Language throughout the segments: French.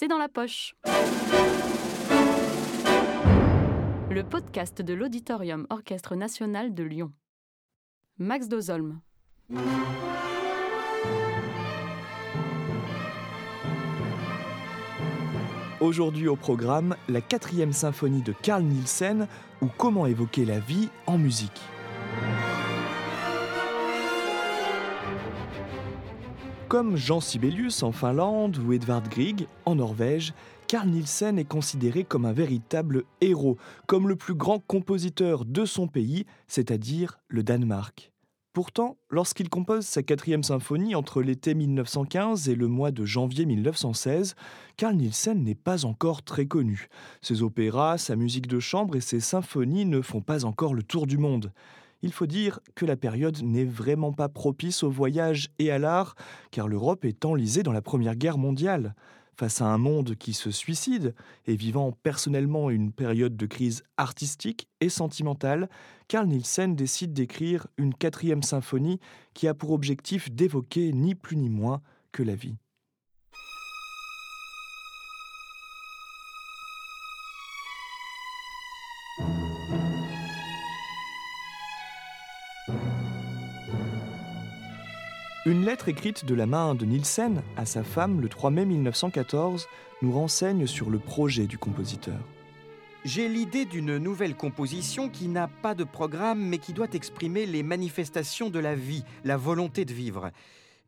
c'est dans la poche. Le podcast de l'Auditorium Orchestre National de Lyon. Max Dozolm. Aujourd'hui au programme, la quatrième symphonie de Carl Nielsen ou comment évoquer la vie en musique. Comme Jean Sibelius en Finlande ou Edvard Grieg en Norvège, Carl Nielsen est considéré comme un véritable héros, comme le plus grand compositeur de son pays, c'est-à-dire le Danemark. Pourtant, lorsqu'il compose sa quatrième symphonie entre l'été 1915 et le mois de janvier 1916, Carl Nielsen n'est pas encore très connu. Ses opéras, sa musique de chambre et ses symphonies ne font pas encore le tour du monde il faut dire que la période n'est vraiment pas propice au voyage et à l'art, car l'Europe est enlisée dans la Première Guerre mondiale. Face à un monde qui se suicide et vivant personnellement une période de crise artistique et sentimentale, Carl Nielsen décide d'écrire une quatrième symphonie qui a pour objectif d'évoquer ni plus ni moins que la vie. Une lettre écrite de la main de Nielsen à sa femme le 3 mai 1914 nous renseigne sur le projet du compositeur. J'ai l'idée d'une nouvelle composition qui n'a pas de programme mais qui doit exprimer les manifestations de la vie, la volonté de vivre.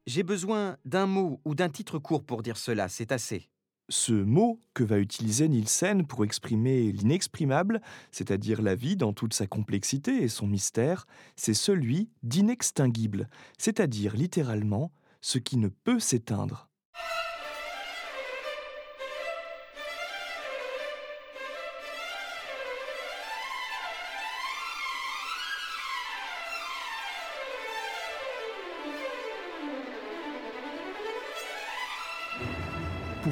J'ai besoin d'un mot ou d'un titre court pour dire cela, c'est assez. Ce mot que va utiliser Nielsen pour exprimer l'inexprimable, c'est-à-dire la vie dans toute sa complexité et son mystère, c'est celui d'inextinguible, c'est-à-dire littéralement ce qui ne peut s'éteindre.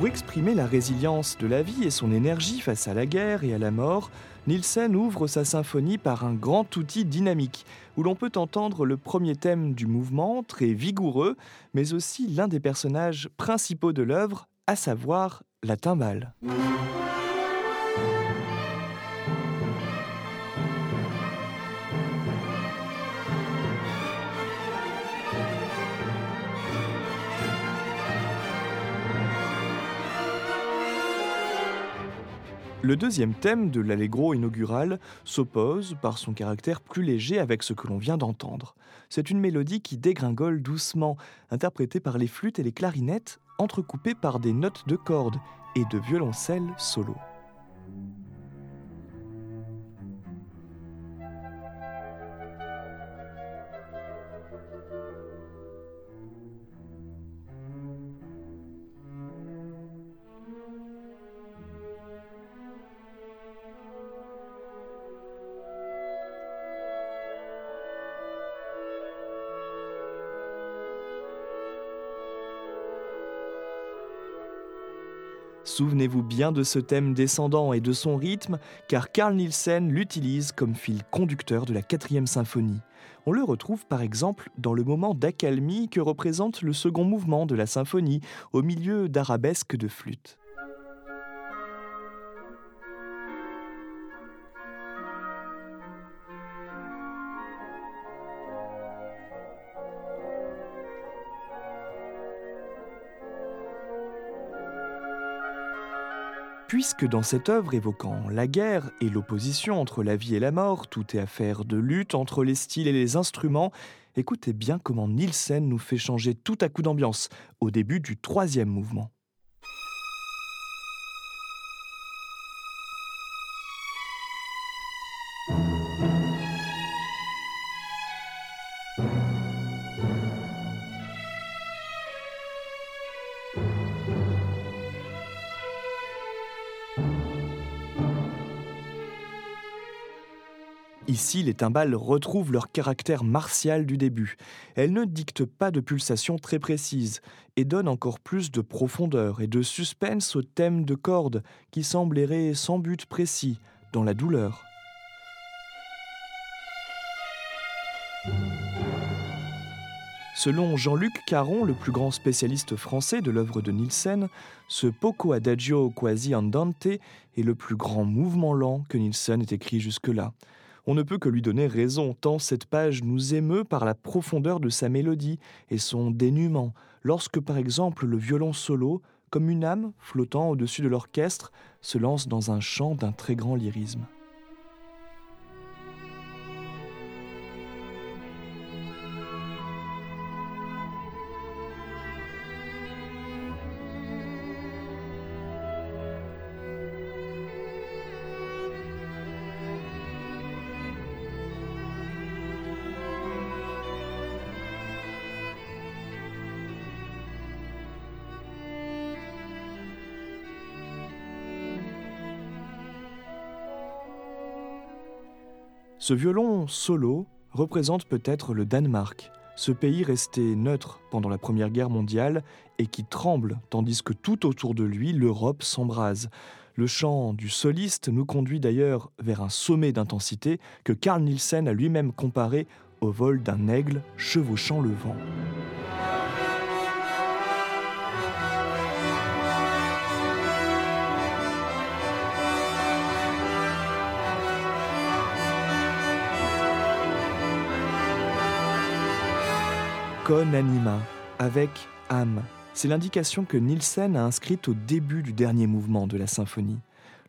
Pour exprimer la résilience de la vie et son énergie face à la guerre et à la mort, Nielsen ouvre sa symphonie par un grand outil dynamique, où l'on peut entendre le premier thème du mouvement, très vigoureux, mais aussi l'un des personnages principaux de l'œuvre, à savoir la timbale. Le deuxième thème de l'allegro inaugural s'oppose par son caractère plus léger avec ce que l'on vient d'entendre. C'est une mélodie qui dégringole doucement, interprétée par les flûtes et les clarinettes, entrecoupées par des notes de cordes et de violoncelles solo. Souvenez-vous bien de ce thème descendant et de son rythme, car Carl Nielsen l'utilise comme fil conducteur de la quatrième symphonie. On le retrouve par exemple dans le moment d'accalmie que représente le second mouvement de la symphonie, au milieu d'arabesques de flûte. Puisque dans cette œuvre évoquant la guerre et l'opposition entre la vie et la mort, tout est affaire de lutte entre les styles et les instruments, écoutez bien comment Nielsen nous fait changer tout à coup d'ambiance au début du troisième mouvement. Ici, les timbales retrouvent leur caractère martial du début. Elles ne dictent pas de pulsations très précises et donnent encore plus de profondeur et de suspense au thème de cordes qui semble errer sans but précis dans la douleur. Selon Jean-Luc Caron, le plus grand spécialiste français de l'œuvre de Nielsen, ce Poco Adagio quasi andante est le plus grand mouvement lent que Nielsen ait écrit jusque-là. On ne peut que lui donner raison, tant cette page nous émeut par la profondeur de sa mélodie et son dénuement, lorsque par exemple le violon solo, comme une âme flottant au-dessus de l'orchestre, se lance dans un chant d'un très grand lyrisme. Ce violon solo représente peut-être le Danemark, ce pays resté neutre pendant la Première Guerre mondiale et qui tremble tandis que tout autour de lui l'Europe s'embrase. Le chant du soliste nous conduit d'ailleurs vers un sommet d'intensité que Carl Nielsen a lui-même comparé au vol d'un aigle chevauchant le vent. Con anima, avec âme. C'est l'indication que Nielsen a inscrite au début du dernier mouvement de la symphonie.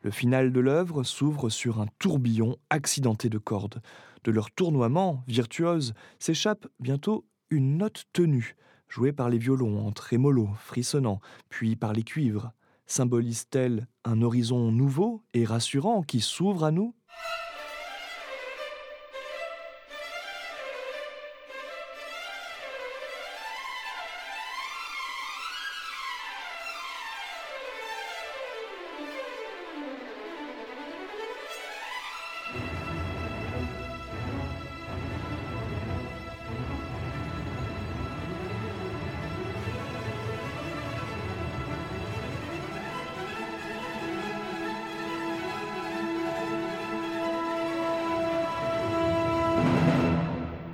Le final de l'œuvre s'ouvre sur un tourbillon accidenté de cordes. De leur tournoiement virtuose s'échappe bientôt une note tenue, jouée par les violons en trémolo, frissonnant, puis par les cuivres. Symbolise-t-elle un horizon nouveau et rassurant qui s'ouvre à nous?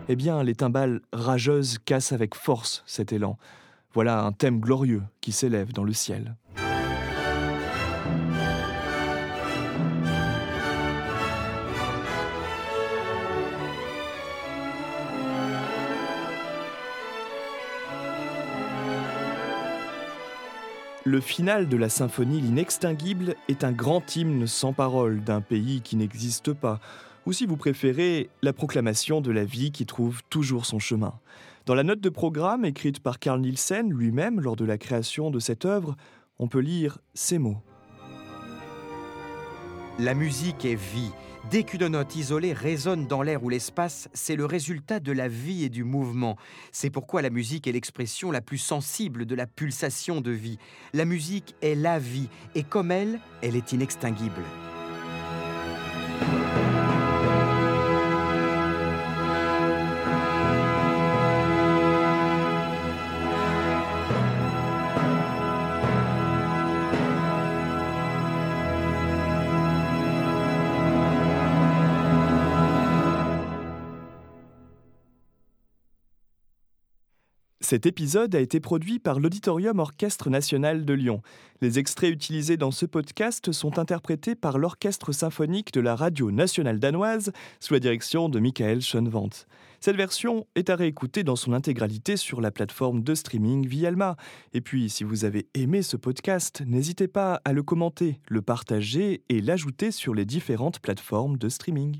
Eh bien, les timbales rageuses cassent avec force cet élan. Voilà un thème glorieux qui s'élève dans le ciel. Le final de la symphonie L'inextinguible est un grand hymne sans parole d'un pays qui n'existe pas, ou si vous préférez, la proclamation de la vie qui trouve toujours son chemin. Dans la note de programme écrite par Carl Nielsen lui-même lors de la création de cette œuvre, on peut lire ces mots. La musique est vie. Dès qu'une note isolée résonne dans l'air ou l'espace, c'est le résultat de la vie et du mouvement. C'est pourquoi la musique est l'expression la plus sensible de la pulsation de vie. La musique est la vie, et comme elle, elle est inextinguible. Cet épisode a été produit par l'Auditorium Orchestre National de Lyon. Les extraits utilisés dans ce podcast sont interprétés par l'Orchestre symphonique de la Radio nationale danoise sous la direction de Michael Schoenwant. Cette version est à réécouter dans son intégralité sur la plateforme de streaming Vialma. Et puis, si vous avez aimé ce podcast, n'hésitez pas à le commenter, le partager et l'ajouter sur les différentes plateformes de streaming.